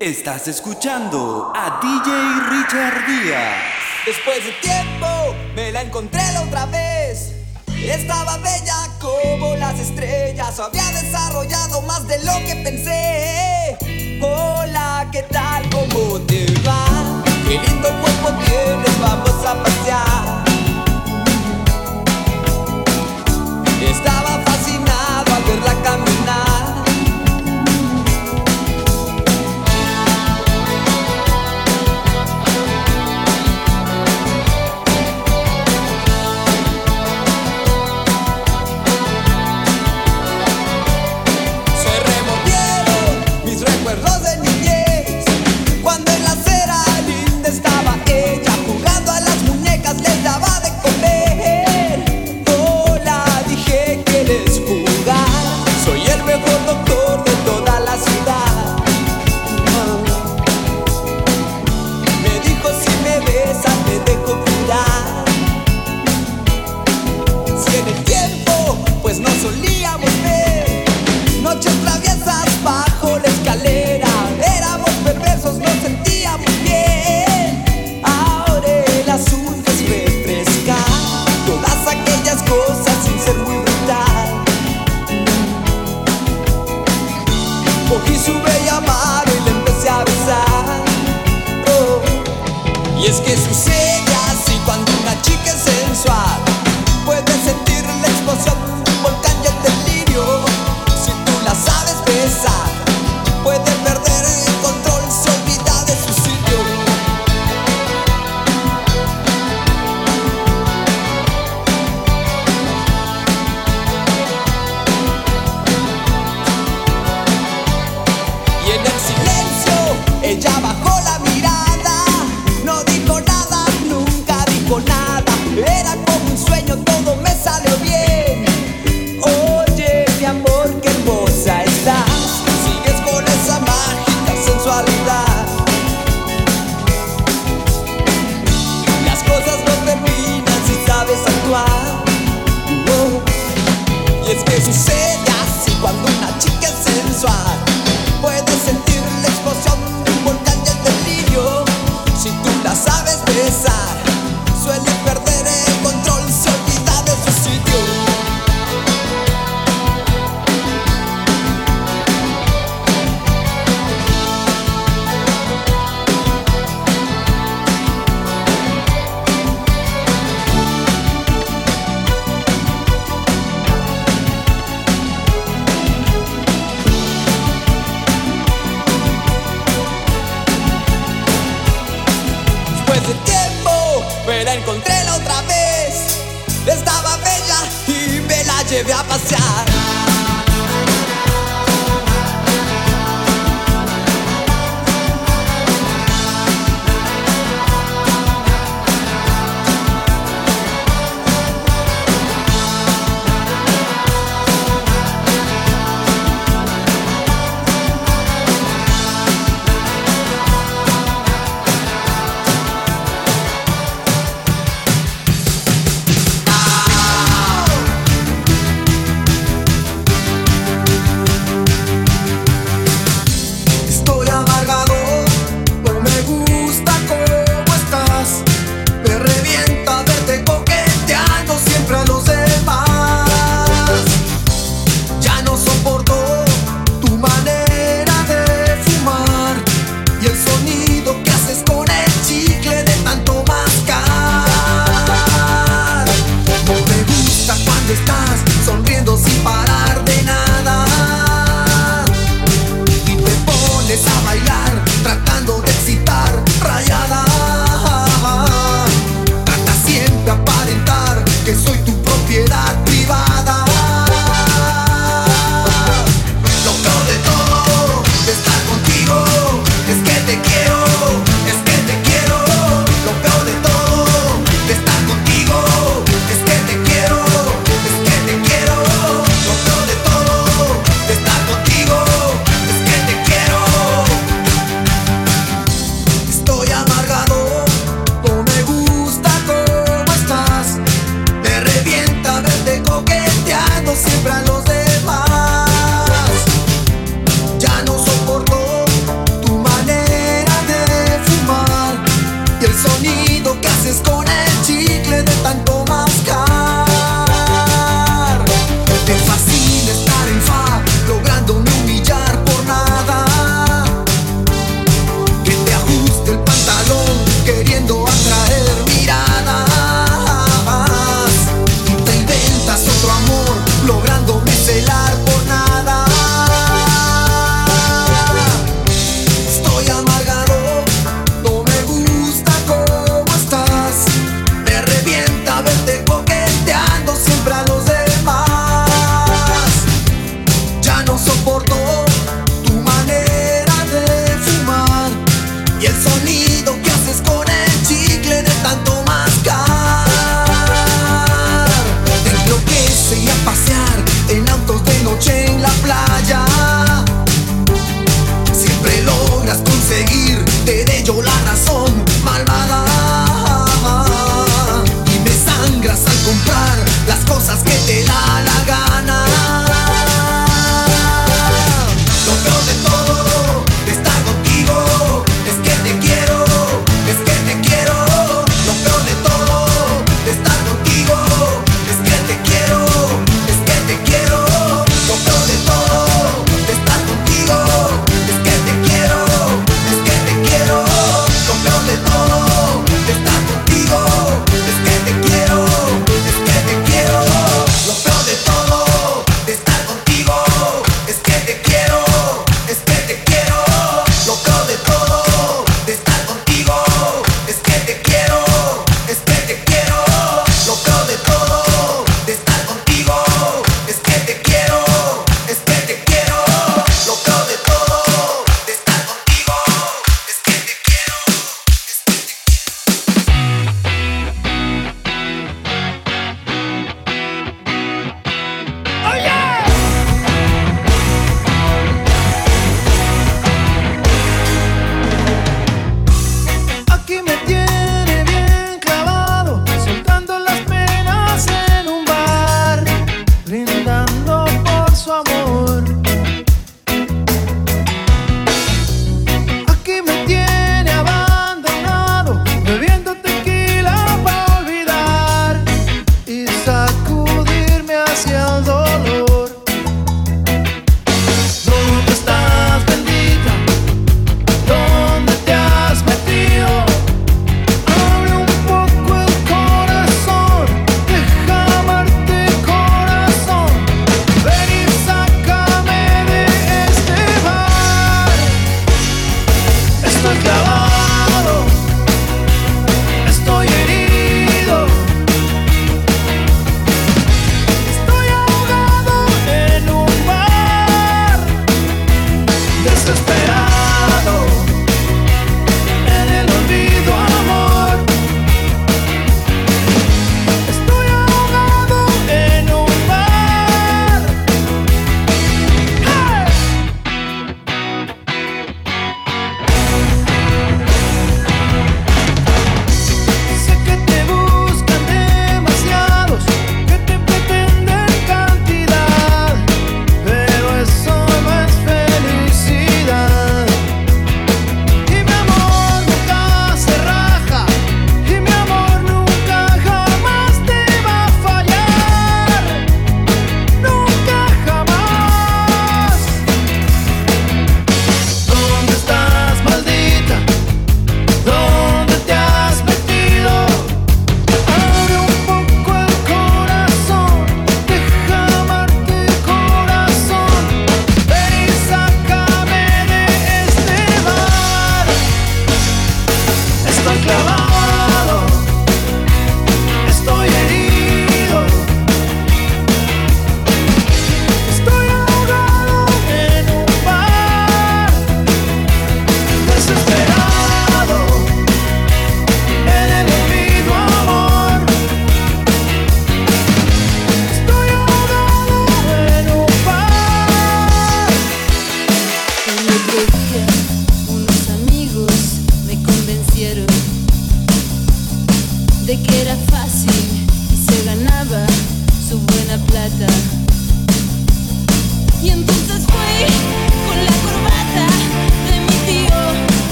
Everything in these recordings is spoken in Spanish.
Estás escuchando a DJ Richard Díaz. Después de tiempo me la encontré la otra vez. Estaba bella como las estrellas. Había desarrollado más de lo que pensé. Hola, ¿qué tal? ¿Cómo te va? Qué lindo cuerpo tienes, vamos a pasear. Está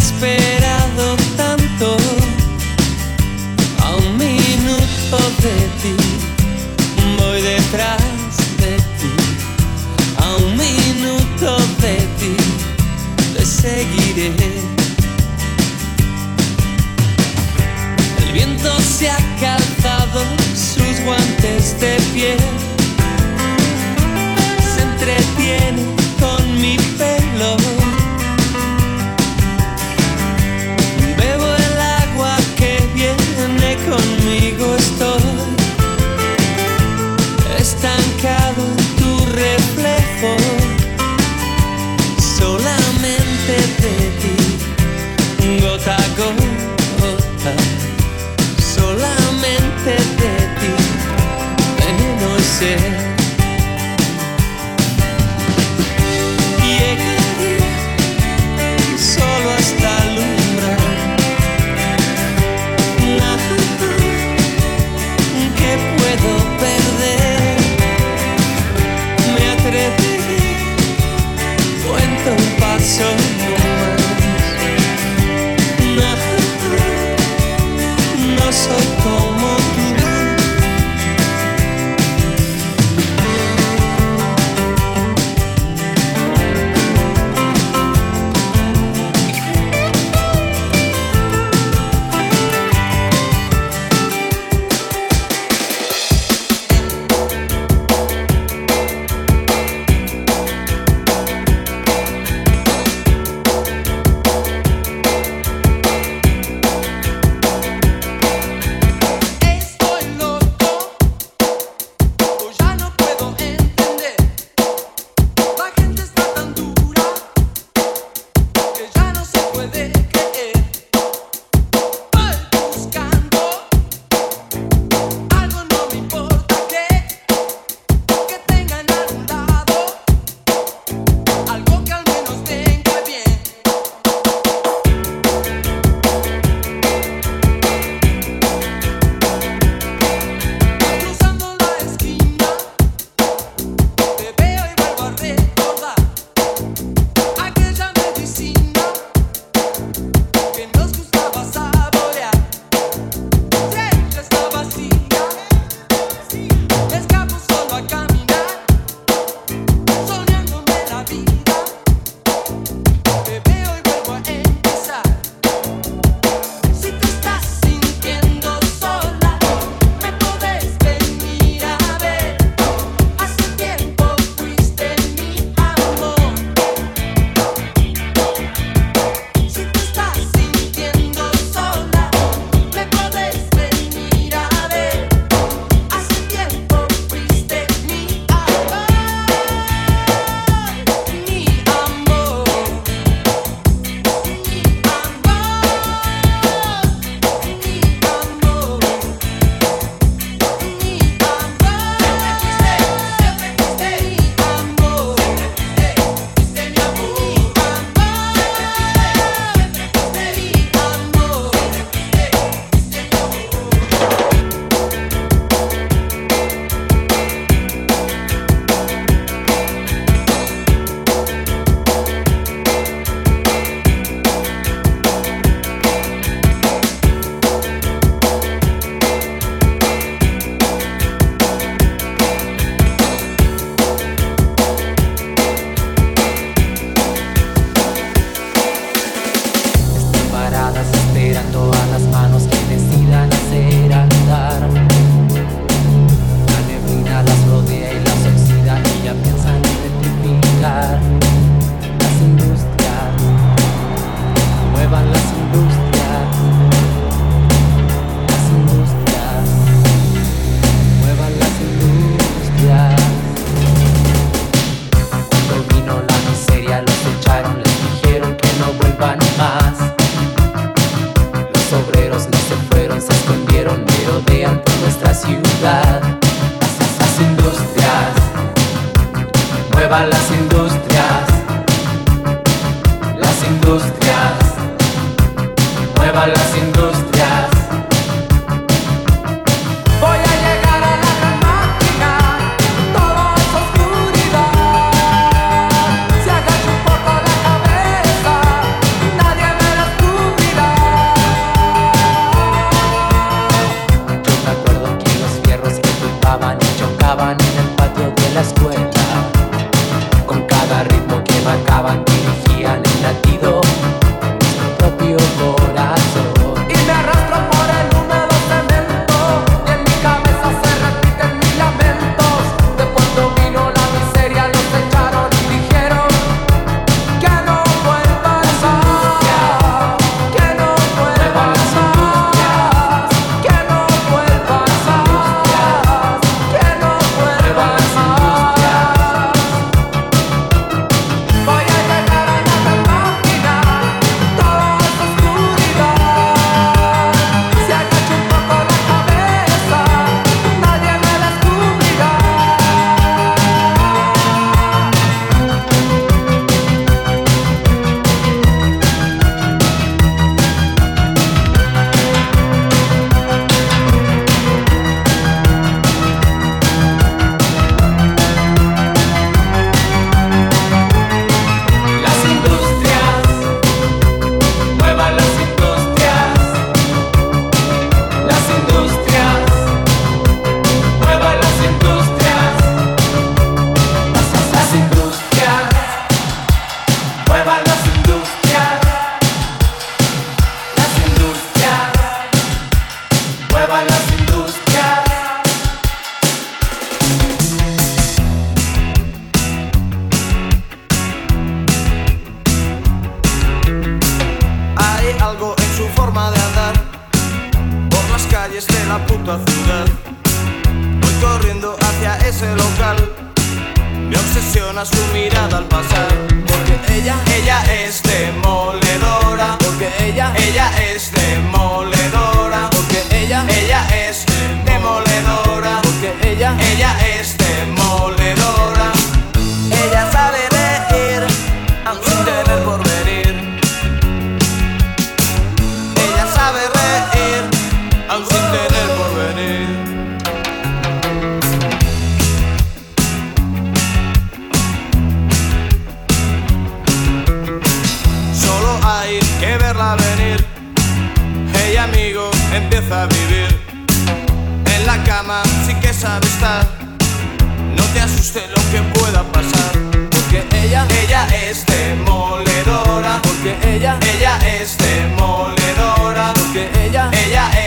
esperado tanto a un minuto de ti. Voy detrás de ti a un minuto de ti te seguiré. El viento se ha calzado sus guantes de piel se entretiene cama sí que sabe estar. No te asuste lo que pueda pasar, porque ella, ella es demoledora, porque ella, ella es demoledora, porque ella, ella es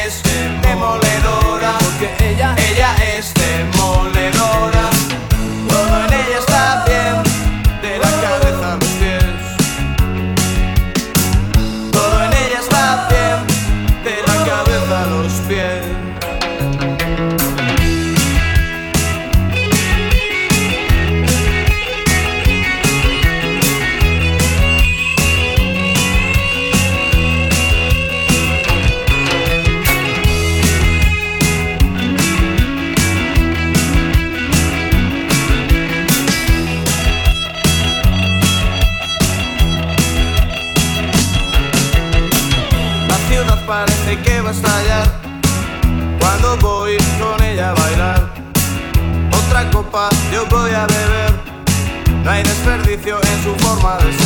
mamá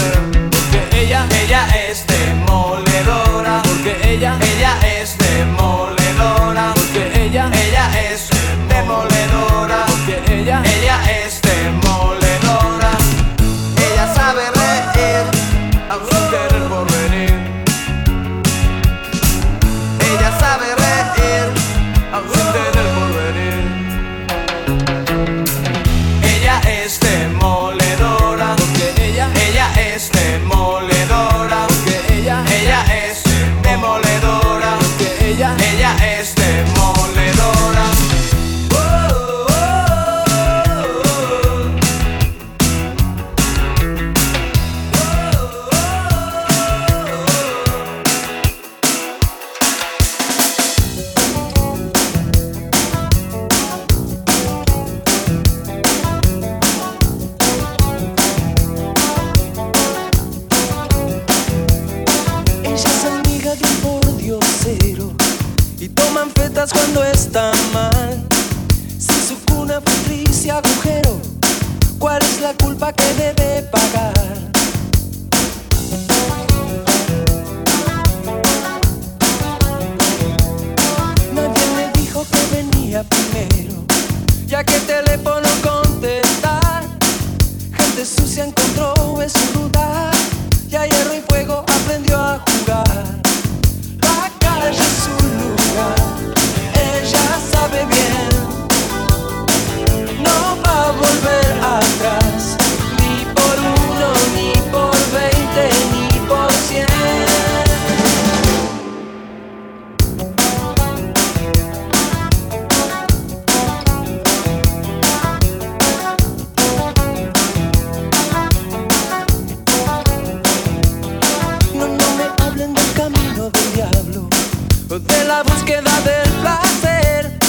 de la búsqueda del placer.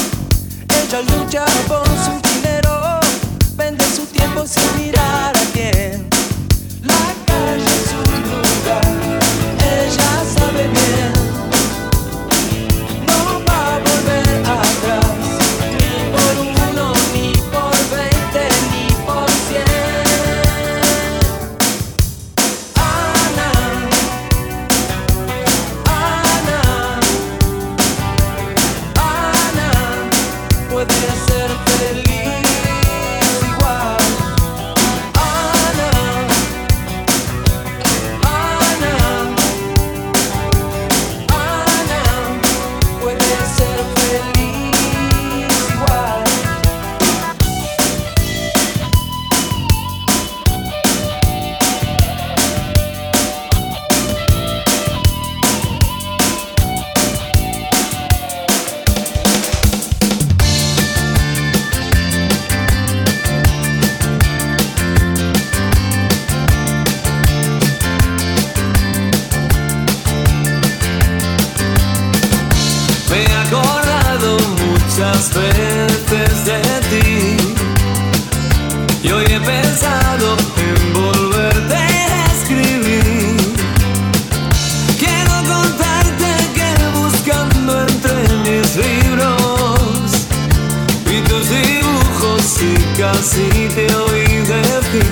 Ella lucha por su dinero, vende su tiempo sin mirar a quién. Y casi te oí decir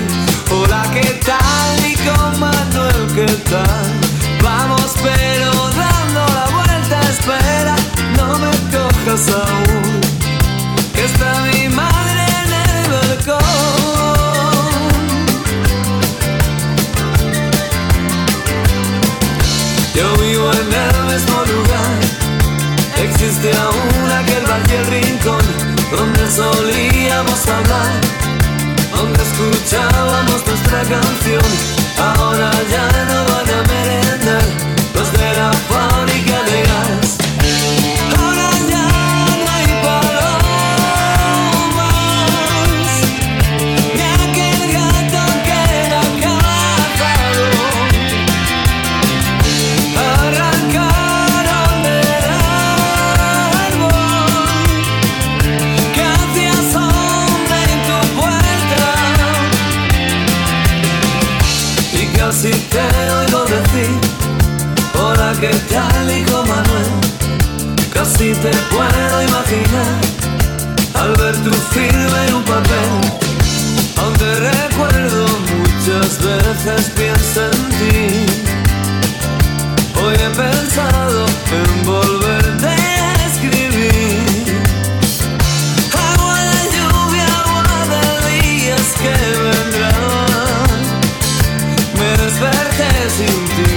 Hola, ¿qué tal? Y con Manuel, ¿qué tal? Vamos pero dando la vuelta, espera, no me cojas aún Que está mi madre en el balcón Yo vivo en el mismo lugar Existe aún aquel bar y el rincón Donde solíamos hablar Donde escuchábamos nuestra canción Ahora ya no van te puedo imaginar al ver tu firma en un papel. Aunque recuerdo muchas veces pienso en ti. Hoy he pensado en volverte a escribir. Agua de lluvia, agua de días que vendrán. Me desperté sin ti,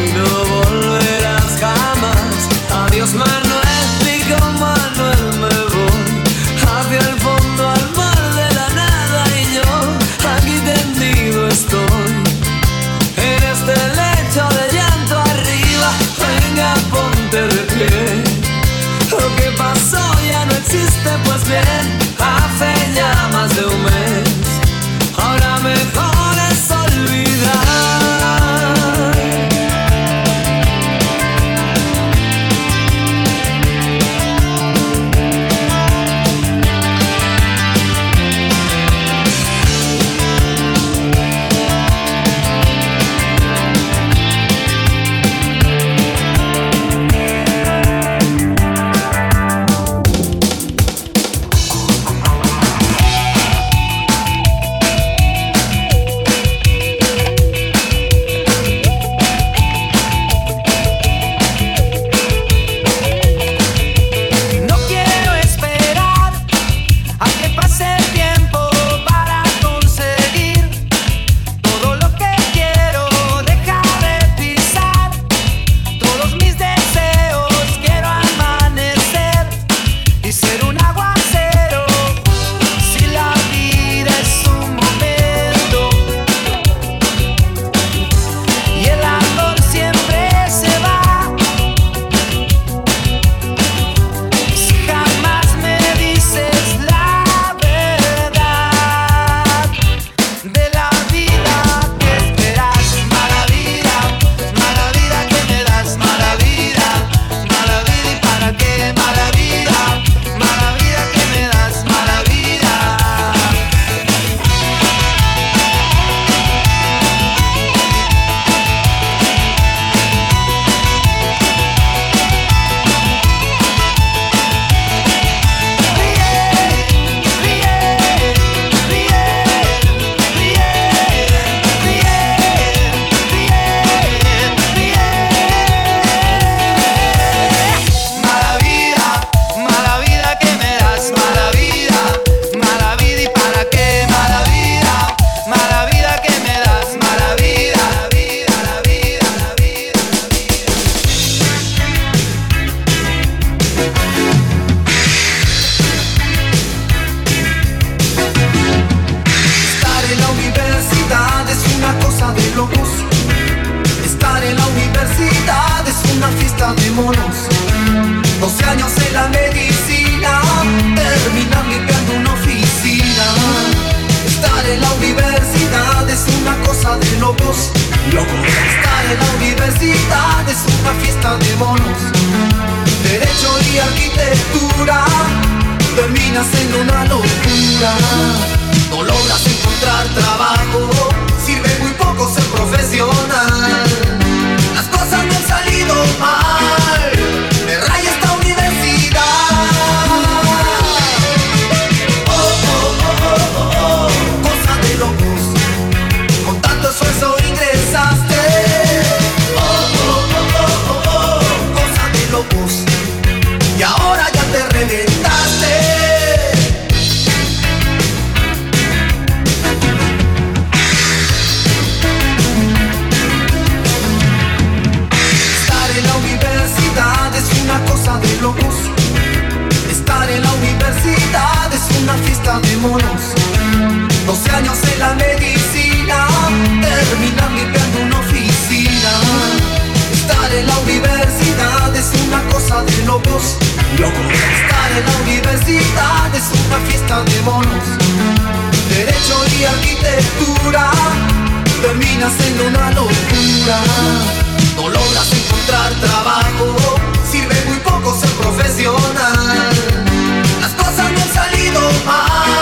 trabajo. Examinémonos. 12 años en la medicina, terminar limpiando una oficina. Estar en la universidad es una cosa de locos. locos. Estar en la universidad es una fiesta de monos. Derecho y arquitectura, terminas en una locura. No logras encontrar trabajo, sirve muy poco ser profesional. don't.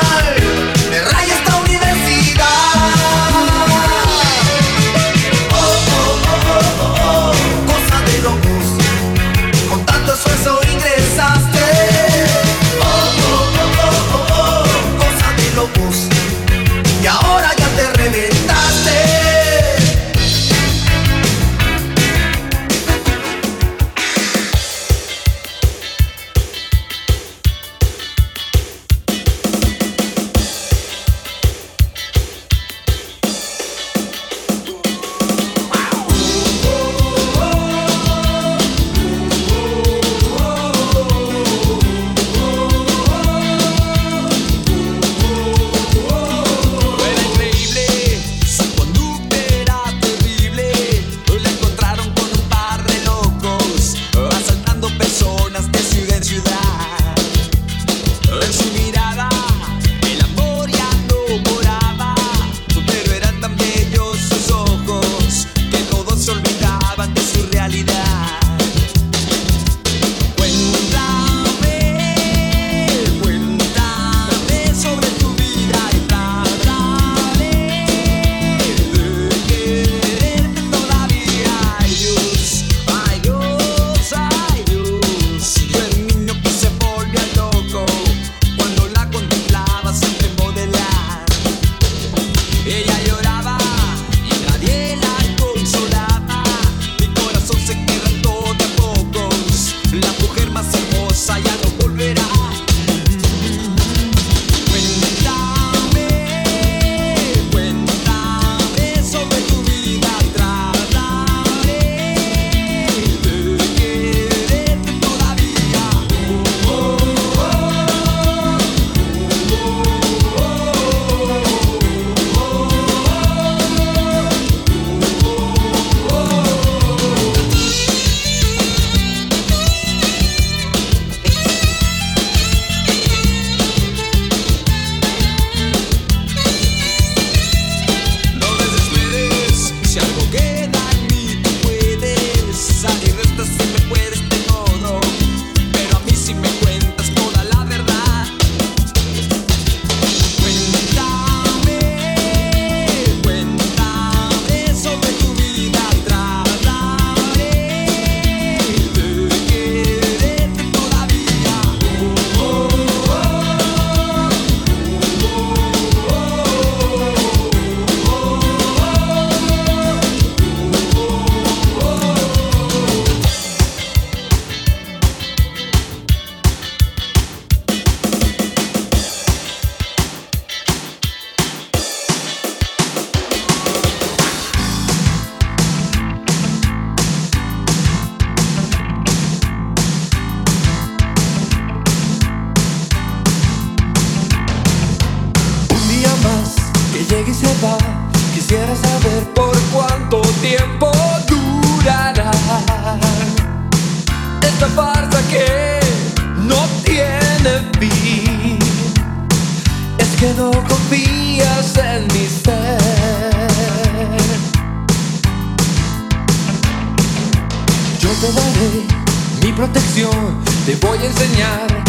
Te voy a enseñar,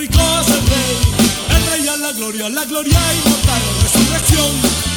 rico es el rey, el rey a la gloria, la gloria inmortal, la resurrección.